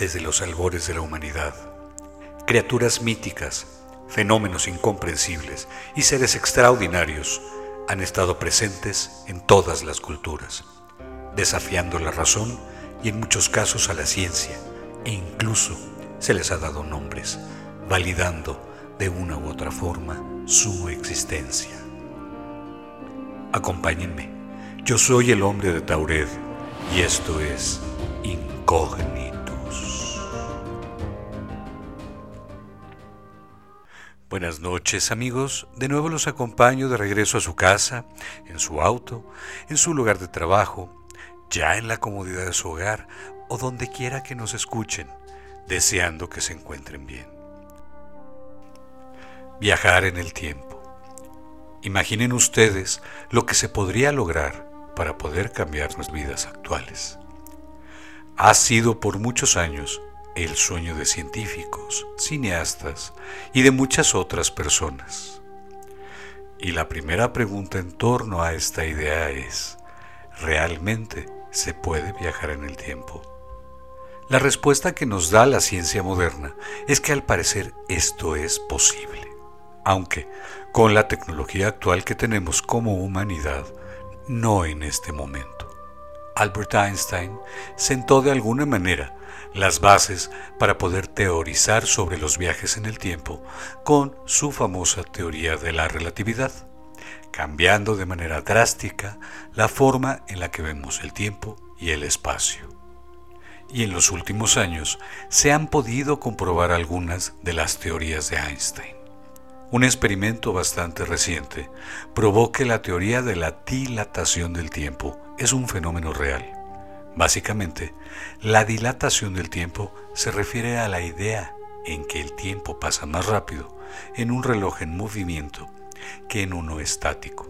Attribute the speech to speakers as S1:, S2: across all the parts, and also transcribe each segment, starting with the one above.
S1: desde los albores de la humanidad. Criaturas míticas, fenómenos incomprensibles y seres extraordinarios han estado presentes en todas las culturas, desafiando la razón y en muchos casos a la ciencia, e incluso se les ha dado nombres, validando de una u otra forma su existencia. Acompáñenme, yo soy el hombre de Taured y esto es Incógnitos. Buenas noches amigos, de nuevo los acompaño de regreso a su casa, en su auto, en su lugar de trabajo, ya en la comodidad de su hogar o donde quiera que nos escuchen, deseando que se encuentren bien. Viajar en el tiempo. Imaginen ustedes lo que se podría lograr para poder cambiar nuestras vidas actuales. Ha sido por muchos años el sueño de científicos, cineastas y de muchas otras personas. Y la primera pregunta en torno a esta idea es, ¿realmente se puede viajar en el tiempo? La respuesta que nos da la ciencia moderna es que al parecer esto es posible, aunque con la tecnología actual que tenemos como humanidad, no en este momento. Albert Einstein sentó de alguna manera las bases para poder teorizar sobre los viajes en el tiempo con su famosa teoría de la relatividad, cambiando de manera drástica la forma en la que vemos el tiempo y el espacio. Y en los últimos años se han podido comprobar algunas de las teorías de Einstein. Un experimento bastante reciente probó que la teoría de la dilatación del tiempo es un fenómeno real. Básicamente, la dilatación del tiempo se refiere a la idea en que el tiempo pasa más rápido en un reloj en movimiento que en uno estático.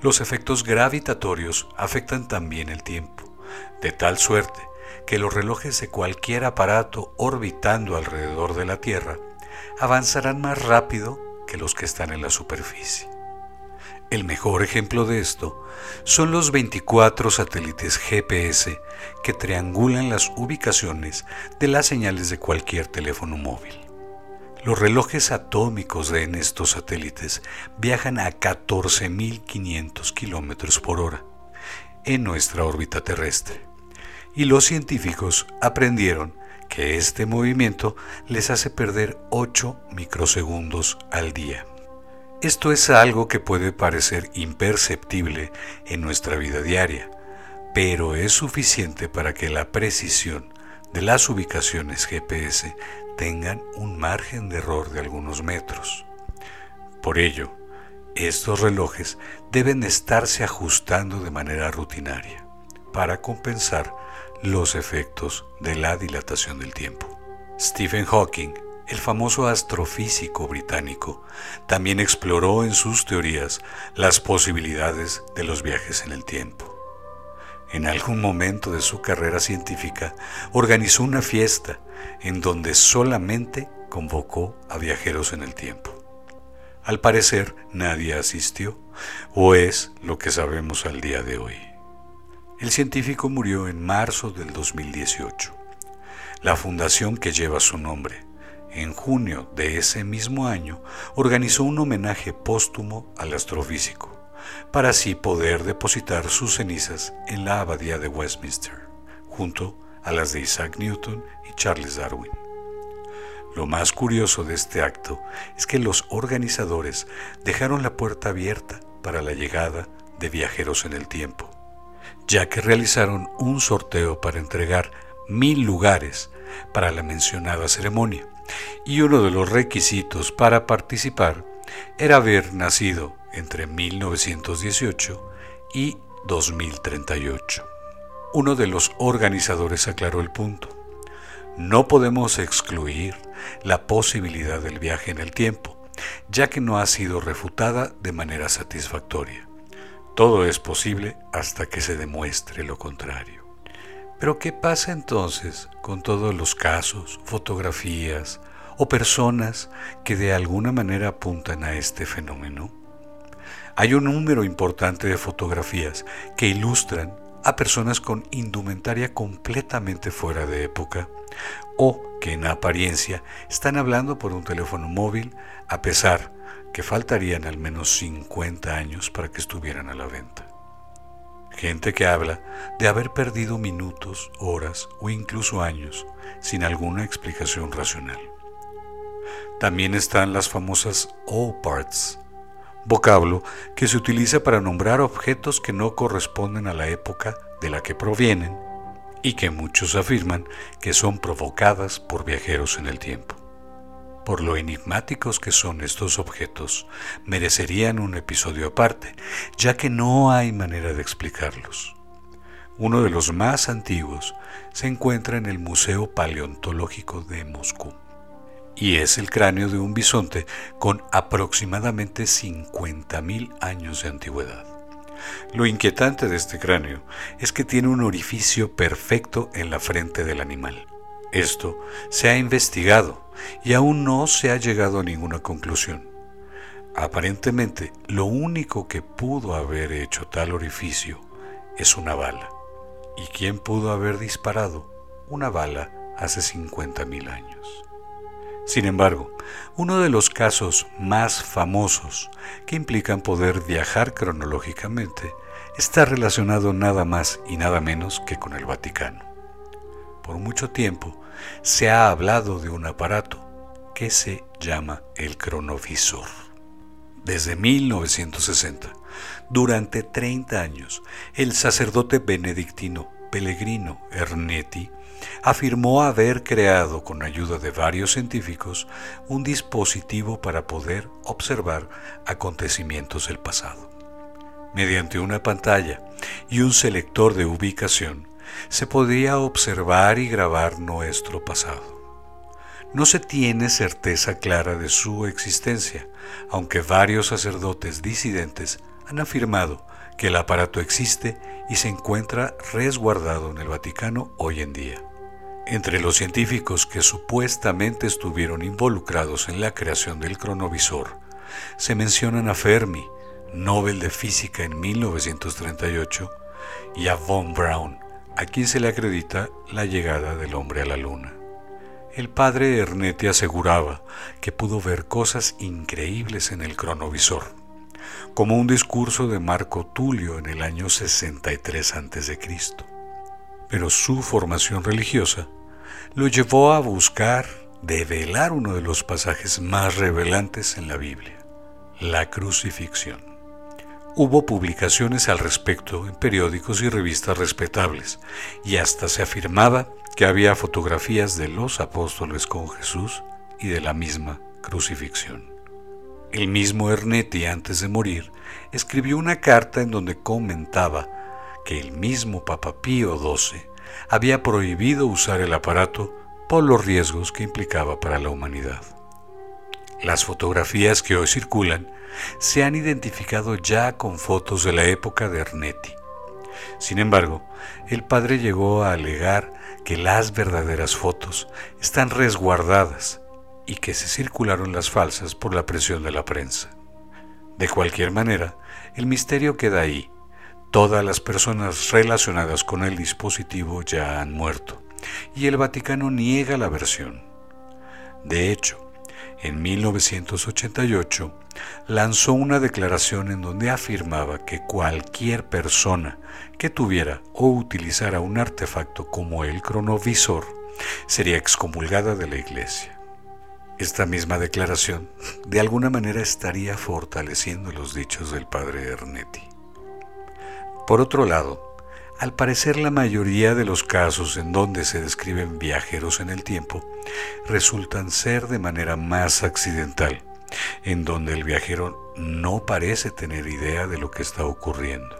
S1: Los efectos gravitatorios afectan también el tiempo, de tal suerte que los relojes de cualquier aparato orbitando alrededor de la Tierra avanzarán más rápido que los que están en la superficie. El mejor ejemplo de esto son los 24 satélites GPS que triangulan las ubicaciones de las señales de cualquier teléfono móvil. Los relojes atómicos de estos satélites viajan a 14.500 km por hora en nuestra órbita terrestre y los científicos aprendieron que este movimiento les hace perder 8 microsegundos al día. Esto es algo que puede parecer imperceptible en nuestra vida diaria, pero es suficiente para que la precisión de las ubicaciones GPS tengan un margen de error de algunos metros. Por ello, estos relojes deben estarse ajustando de manera rutinaria para compensar los efectos de la dilatación del tiempo. Stephen Hawking, el famoso astrofísico británico, también exploró en sus teorías las posibilidades de los viajes en el tiempo. En algún momento de su carrera científica organizó una fiesta en donde solamente convocó a viajeros en el tiempo. Al parecer nadie asistió, o es lo que sabemos al día de hoy. El científico murió en marzo del 2018. La fundación que lleva su nombre, en junio de ese mismo año, organizó un homenaje póstumo al astrofísico, para así poder depositar sus cenizas en la abadía de Westminster, junto a las de Isaac Newton y Charles Darwin. Lo más curioso de este acto es que los organizadores dejaron la puerta abierta para la llegada de viajeros en el tiempo ya que realizaron un sorteo para entregar mil lugares para la mencionada ceremonia, y uno de los requisitos para participar era haber nacido entre 1918 y 2038. Uno de los organizadores aclaró el punto. No podemos excluir la posibilidad del viaje en el tiempo, ya que no ha sido refutada de manera satisfactoria. Todo es posible hasta que se demuestre lo contrario. Pero ¿qué pasa entonces con todos los casos, fotografías o personas que de alguna manera apuntan a este fenómeno? Hay un número importante de fotografías que ilustran a personas con indumentaria completamente fuera de época o que en apariencia están hablando por un teléfono móvil a pesar que faltarían al menos 50 años para que estuvieran a la venta. Gente que habla de haber perdido minutos, horas o incluso años sin alguna explicación racional. También están las famosas all parts, vocablo que se utiliza para nombrar objetos que no corresponden a la época de la que provienen y que muchos afirman que son provocadas por viajeros en el tiempo. Por lo enigmáticos que son estos objetos, merecerían un episodio aparte, ya que no hay manera de explicarlos. Uno de los más antiguos se encuentra en el Museo Paleontológico de Moscú y es el cráneo de un bisonte con aproximadamente 50.000 años de antigüedad. Lo inquietante de este cráneo es que tiene un orificio perfecto en la frente del animal. Esto se ha investigado y aún no se ha llegado a ninguna conclusión. Aparentemente, lo único que pudo haber hecho tal orificio es una bala. ¿Y quién pudo haber disparado una bala hace 50.000 años? Sin embargo, uno de los casos más famosos que implican poder viajar cronológicamente está relacionado nada más y nada menos que con el Vaticano. Por mucho tiempo se ha hablado de un aparato que se llama el cronovisor. Desde 1960, durante 30 años, el sacerdote benedictino Pellegrino Ernetti afirmó haber creado con ayuda de varios científicos un dispositivo para poder observar acontecimientos del pasado. Mediante una pantalla y un selector de ubicación, se podía observar y grabar nuestro pasado. No se tiene certeza clara de su existencia, aunque varios sacerdotes disidentes han afirmado que el aparato existe y se encuentra resguardado en el Vaticano hoy en día. Entre los científicos que supuestamente estuvieron involucrados en la creación del cronovisor, se mencionan a Fermi, Nobel de Física en 1938, y a von Braun, a quien se le acredita la llegada del hombre a la luna. El padre Ernetti aseguraba que pudo ver cosas increíbles en el cronovisor, como un discurso de Marco Tulio en el año 63 a.C. Pero su formación religiosa lo llevó a buscar develar uno de los pasajes más revelantes en la Biblia, la crucifixión. Hubo publicaciones al respecto en periódicos y revistas respetables, y hasta se afirmaba que había fotografías de los apóstoles con Jesús y de la misma crucifixión. El mismo Ernetti, antes de morir, escribió una carta en donde comentaba que el mismo Papa Pío XII había prohibido usar el aparato por los riesgos que implicaba para la humanidad. Las fotografías que hoy circulan se han identificado ya con fotos de la época de Ernetti. Sin embargo, el padre llegó a alegar que las verdaderas fotos están resguardadas y que se circularon las falsas por la presión de la prensa. De cualquier manera, el misterio queda ahí Todas las personas relacionadas con el dispositivo ya han muerto y el Vaticano niega la versión. De hecho, en 1988 lanzó una declaración en donde afirmaba que cualquier persona que tuviera o utilizara un artefacto como el cronovisor sería excomulgada de la iglesia. Esta misma declaración de alguna manera estaría fortaleciendo los dichos del padre Ernetti. Por otro lado, al parecer la mayoría de los casos en donde se describen viajeros en el tiempo resultan ser de manera más accidental, en donde el viajero no parece tener idea de lo que está ocurriendo.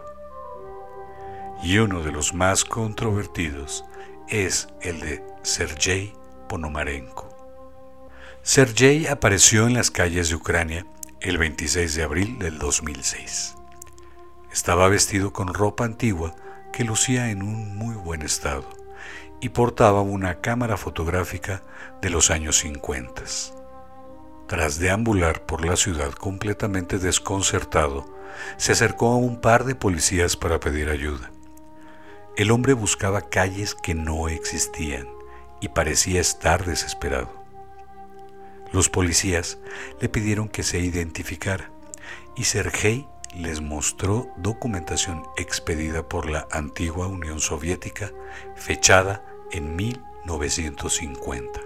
S1: Y uno de los más controvertidos es el de Sergei Ponomarenko. Sergei apareció en las calles de Ucrania el 26 de abril del 2006. Estaba vestido con ropa antigua que lucía en un muy buen estado y portaba una cámara fotográfica de los años 50. Tras deambular por la ciudad completamente desconcertado, se acercó a un par de policías para pedir ayuda. el hombre buscaba calles que no existían y parecía estar desesperado. Los policías le pidieron que se identificara y Sergei les mostró documentación expedida por la antigua Unión Soviética fechada en 1950.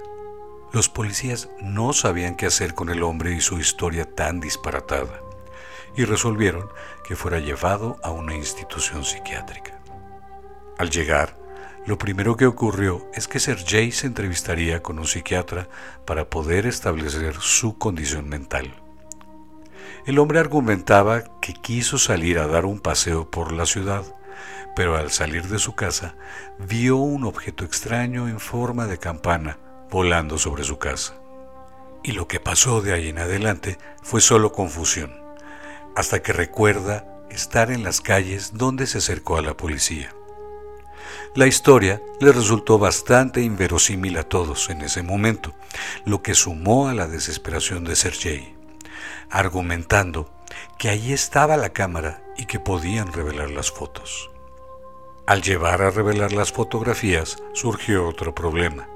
S1: Los policías no sabían qué hacer con el hombre y su historia tan disparatada y resolvieron que fuera llevado a una institución psiquiátrica. Al llegar, lo primero que ocurrió es que Sergei se entrevistaría con un psiquiatra para poder establecer su condición mental. El hombre argumentaba que quiso salir a dar un paseo por la ciudad, pero al salir de su casa vio un objeto extraño en forma de campana volando sobre su casa. Y lo que pasó de ahí en adelante fue solo confusión, hasta que recuerda estar en las calles donde se acercó a la policía. La historia le resultó bastante inverosímil a todos en ese momento, lo que sumó a la desesperación de Sergei, argumentando que allí estaba la cámara y que podían revelar las fotos. Al llevar a revelar las fotografías surgió otro problema.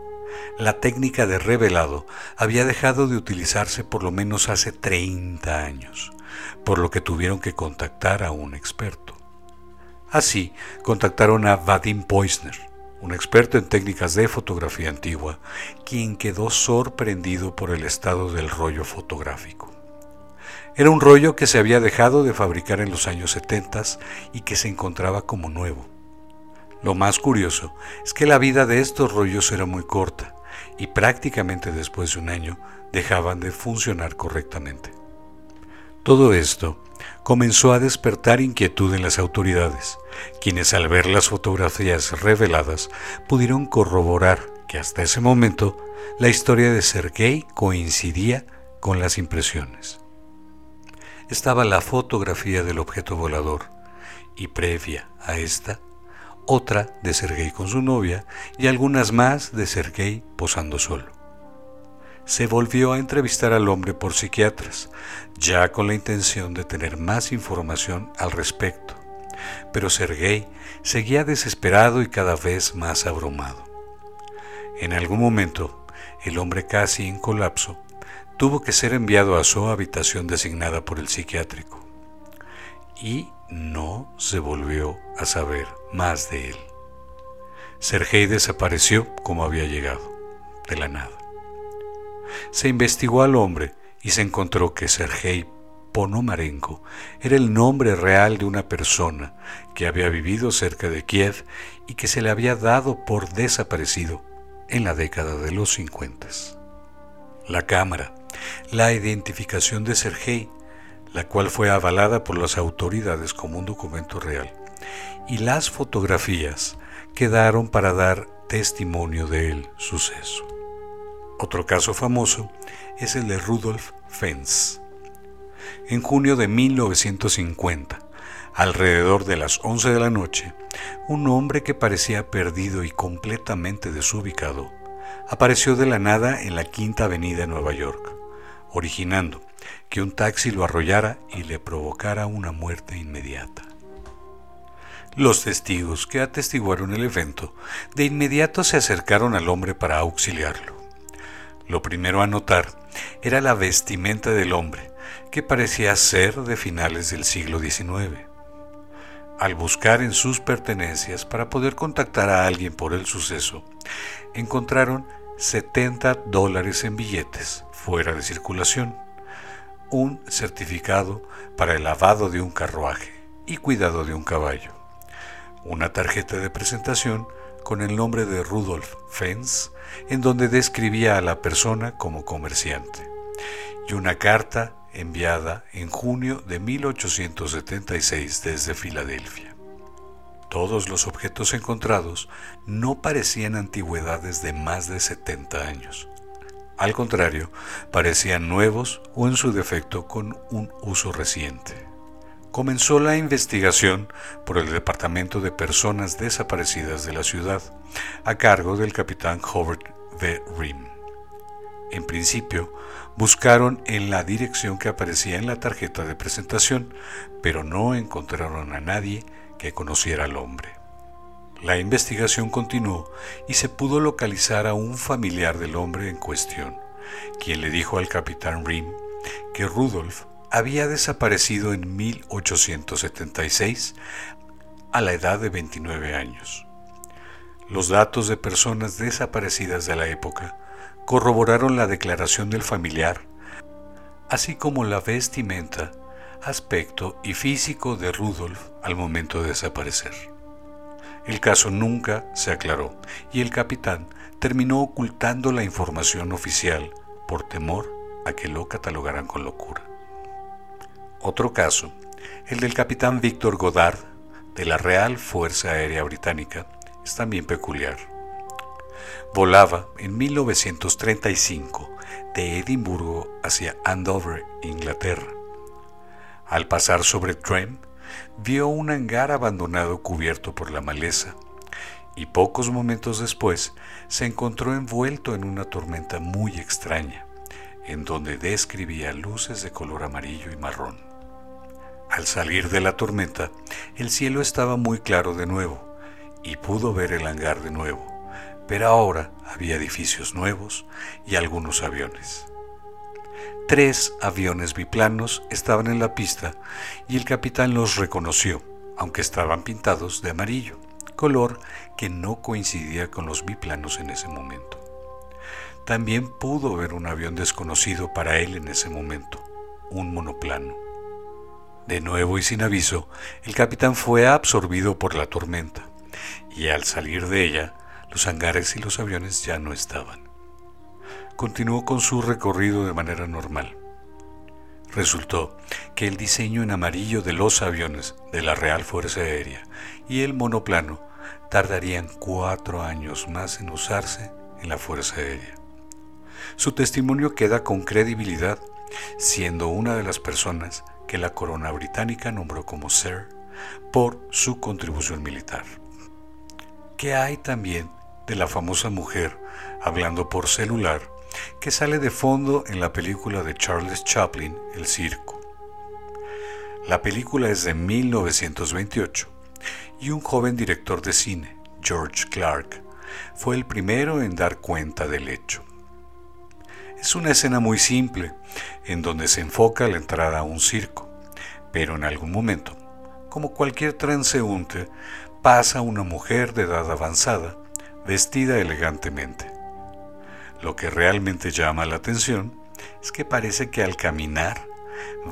S1: La técnica de revelado había dejado de utilizarse por lo menos hace 30 años, por lo que tuvieron que contactar a un experto. Así, contactaron a Vadim Poisner, un experto en técnicas de fotografía antigua, quien quedó sorprendido por el estado del rollo fotográfico. Era un rollo que se había dejado de fabricar en los años 70 y que se encontraba como nuevo. Lo más curioso es que la vida de estos rollos era muy corta y prácticamente después de un año dejaban de funcionar correctamente. Todo esto comenzó a despertar inquietud en las autoridades, quienes al ver las fotografías reveladas pudieron corroborar que hasta ese momento la historia de Sergei coincidía con las impresiones. Estaba la fotografía del objeto volador y previa a esta, otra de Sergei con su novia y algunas más de Sergei posando solo se volvió a entrevistar al hombre por psiquiatras, ya con la intención de tener más información al respecto. Pero Sergei seguía desesperado y cada vez más abrumado. En algún momento, el hombre casi en colapso tuvo que ser enviado a su habitación designada por el psiquiátrico. Y no se volvió a saber más de él. Sergei desapareció como había llegado, de la nada. Se investigó al hombre y se encontró que Sergei Ponomarenko era el nombre real de una persona que había vivido cerca de Kiev y que se le había dado por desaparecido en la década de los 50. La cámara, la identificación de Sergei, la cual fue avalada por las autoridades como un documento real, y las fotografías quedaron para dar testimonio del suceso. Otro caso famoso es el de Rudolf Fens. En junio de 1950, alrededor de las 11 de la noche, un hombre que parecía perdido y completamente desubicado apareció de la nada en la Quinta Avenida de Nueva York, originando que un taxi lo arrollara y le provocara una muerte inmediata. Los testigos que atestiguaron el evento de inmediato se acercaron al hombre para auxiliarlo. Lo primero a notar era la vestimenta del hombre, que parecía ser de finales del siglo XIX. Al buscar en sus pertenencias para poder contactar a alguien por el suceso, encontraron 70 dólares en billetes fuera de circulación, un certificado para el lavado de un carruaje y cuidado de un caballo, una tarjeta de presentación con el nombre de Rudolf Fens, en donde describía a la persona como comerciante, y una carta enviada en junio de 1876 desde Filadelfia. Todos los objetos encontrados no parecían antigüedades de más de 70 años. Al contrario, parecían nuevos o en su defecto con un uso reciente comenzó la investigación por el Departamento de Personas Desaparecidas de la ciudad, a cargo del capitán Howard V. Rim. En principio, buscaron en la dirección que aparecía en la tarjeta de presentación, pero no encontraron a nadie que conociera al hombre. La investigación continuó y se pudo localizar a un familiar del hombre en cuestión, quien le dijo al capitán Rim que Rudolf había desaparecido en 1876 a la edad de 29 años. Los datos de personas desaparecidas de la época corroboraron la declaración del familiar, así como la vestimenta, aspecto y físico de Rudolf al momento de desaparecer. El caso nunca se aclaró y el capitán terminó ocultando la información oficial por temor a que lo catalogaran con locura. Otro caso, el del capitán Víctor Godard de la Real Fuerza Aérea Británica, es también peculiar. Volaba en 1935 de Edimburgo hacia Andover, Inglaterra. Al pasar sobre Trem, vio un hangar abandonado cubierto por la maleza y pocos momentos después se encontró envuelto en una tormenta muy extraña, en donde describía luces de color amarillo y marrón. Al salir de la tormenta, el cielo estaba muy claro de nuevo y pudo ver el hangar de nuevo, pero ahora había edificios nuevos y algunos aviones. Tres aviones biplanos estaban en la pista y el capitán los reconoció, aunque estaban pintados de amarillo, color que no coincidía con los biplanos en ese momento. También pudo ver un avión desconocido para él en ese momento, un monoplano. De nuevo y sin aviso, el capitán fue absorbido por la tormenta, y al salir de ella, los hangares y los aviones ya no estaban. Continuó con su recorrido de manera normal. Resultó que el diseño en amarillo de los aviones de la Real Fuerza Aérea y el monoplano tardarían cuatro años más en usarse en la Fuerza Aérea. Su testimonio queda con credibilidad, siendo una de las personas que la corona británica nombró como Sir por su contribución militar. ¿Qué hay también de la famosa mujer hablando por celular que sale de fondo en la película de Charles Chaplin, El Circo? La película es de 1928 y un joven director de cine, George Clark, fue el primero en dar cuenta del hecho. Es una escena muy simple, en donde se enfoca la entrada a un circo, pero en algún momento, como cualquier transeúnte, pasa una mujer de edad avanzada, vestida elegantemente. Lo que realmente llama la atención es que parece que al caminar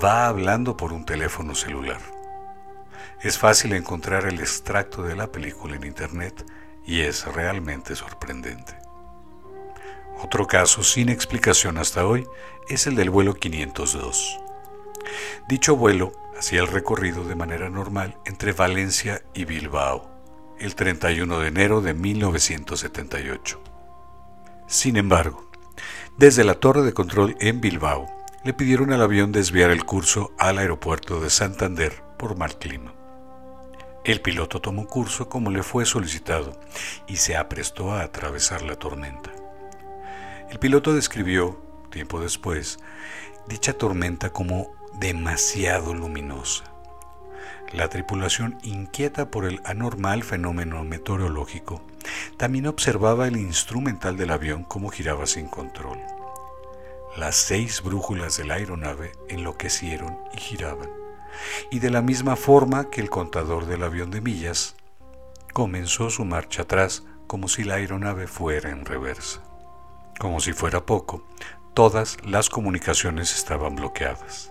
S1: va hablando por un teléfono celular. Es fácil encontrar el extracto de la película en internet y es realmente sorprendente. Otro caso sin explicación hasta hoy es el del vuelo 502. Dicho vuelo hacía el recorrido de manera normal entre Valencia y Bilbao el 31 de enero de 1978. Sin embargo, desde la torre de control en Bilbao, le pidieron al avión desviar el curso al aeropuerto de Santander por mal clima. El piloto tomó curso como le fue solicitado y se aprestó a atravesar la tormenta. El piloto describió, tiempo después, dicha tormenta como demasiado luminosa. La tripulación, inquieta por el anormal fenómeno meteorológico, también observaba el instrumental del avión como giraba sin control. Las seis brújulas de la aeronave enloquecieron y giraban, y de la misma forma que el contador del avión de millas, comenzó su marcha atrás como si la aeronave fuera en reversa. Como si fuera poco, todas las comunicaciones estaban bloqueadas.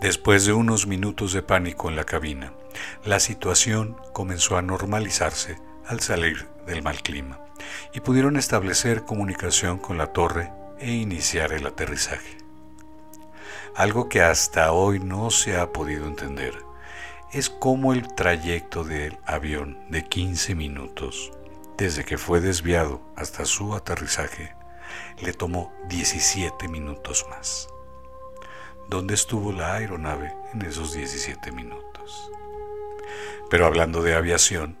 S1: Después de unos minutos de pánico en la cabina, la situación comenzó a normalizarse al salir del mal clima y pudieron establecer comunicación con la torre e iniciar el aterrizaje. Algo que hasta hoy no se ha podido entender es cómo el trayecto del avión de 15 minutos desde que fue desviado hasta su aterrizaje, le tomó 17 minutos más. ¿Dónde estuvo la aeronave en esos 17 minutos? Pero hablando de aviación,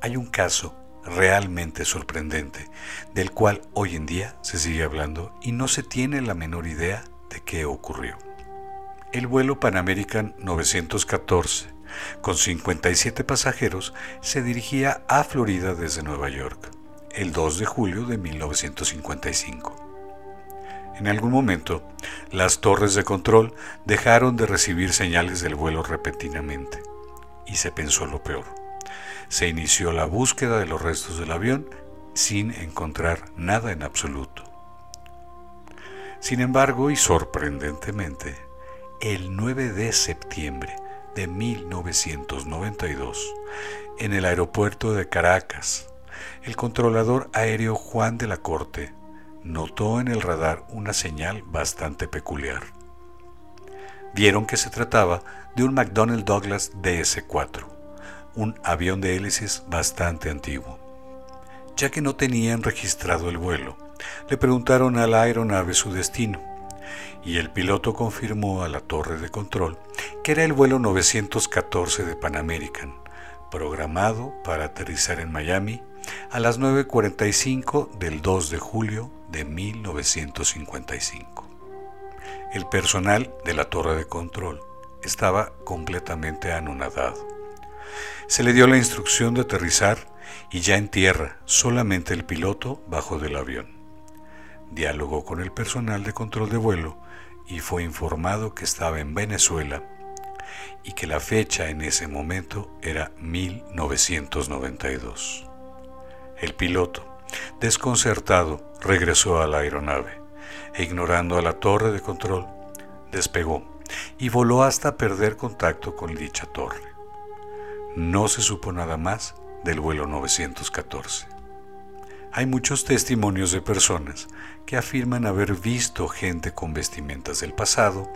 S1: hay un caso realmente sorprendente del cual hoy en día se sigue hablando y no se tiene la menor idea de qué ocurrió. El vuelo Pan American 914 Con 57 pasajeros, se dirigía a Florida desde Nueva York, el 2 de julio de 1955. En algún momento, las torres de control dejaron de recibir señales del vuelo repentinamente, y se pensó lo peor. Se inició la búsqueda de los restos del avión sin encontrar nada en absoluto. Sin embargo, y sorprendentemente, el 9 de septiembre de 1992, en el aeropuerto de Caracas, el controlador aéreo Juan de la Corte notó en el radar una señal bastante peculiar. Vieron que se trataba de un McDonnell Douglas DS-4, un avión de hélices bastante antiguo. Ya que no tenían registrado el vuelo, le preguntaron a la aeronave su destino y el piloto confirmó a la torre de control que era el vuelo 914 de Pan American, programado para aterrizar en Miami a las 9.45 del 2 de julio de 1955. El personal de la torre de control estaba completamente anonadado. Se le dio la instrucción de aterrizar y ya en tierra solamente el piloto bajó del avión. Dialogó con el personal de control de vuelo y fue informado que estaba en Venezuela y que la fecha en ese momento era 1992. El piloto, desconcertado, regresó a la aeronave e ignorando a la torre de control, despegó y voló hasta perder contacto con dicha torre. No se supo nada más del vuelo 914. Hay muchos testimonios de personas que afirman haber visto gente con vestimentas del pasado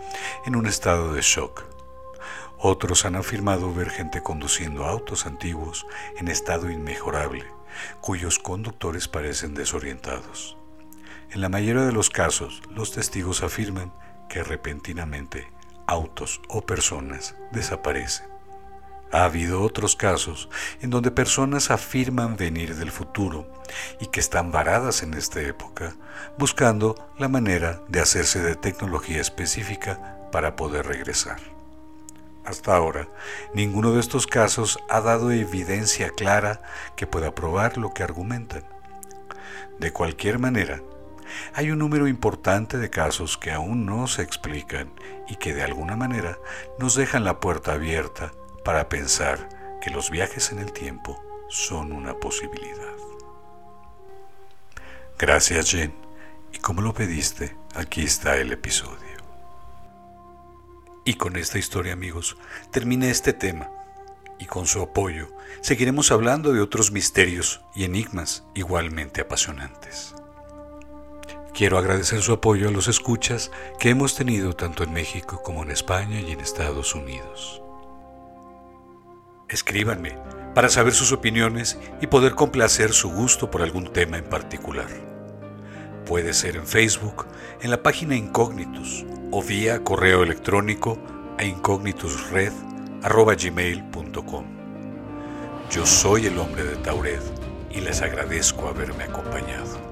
S1: en un estado de shock. Otros han afirmado ver gente conduciendo autos antiguos en estado inmejorable cuyos conductores parecen desorientados. En la mayoría de los casos, los testigos afirman que repentinamente autos o personas desaparecen. Ha habido otros casos en donde personas afirman venir del futuro y que están varadas en esta época, buscando la manera de hacerse de tecnología específica para poder regresar. Hasta ahora, ninguno de estos casos ha dado evidencia clara que pueda probar lo que argumentan. De cualquier manera, hay un número importante de casos que aún no se explican y que de alguna manera nos dejan la puerta abierta para pensar que los viajes en el tiempo son una posibilidad. Gracias Jen, y como lo pediste, aquí está el episodio. Y con esta historia, amigos, termina este tema. Y con su apoyo, seguiremos hablando de otros misterios y enigmas igualmente apasionantes. Quiero agradecer su apoyo a los escuchas que hemos tenido tanto en México como en España y en Estados Unidos. Escríbanme para saber sus opiniones y poder complacer su gusto por algún tema en particular. Puede ser en Facebook, en la página Incógnitos o vía correo electrónico a incognitusred.gmail.com. Yo soy el hombre de Tauret y les agradezco haberme acompañado.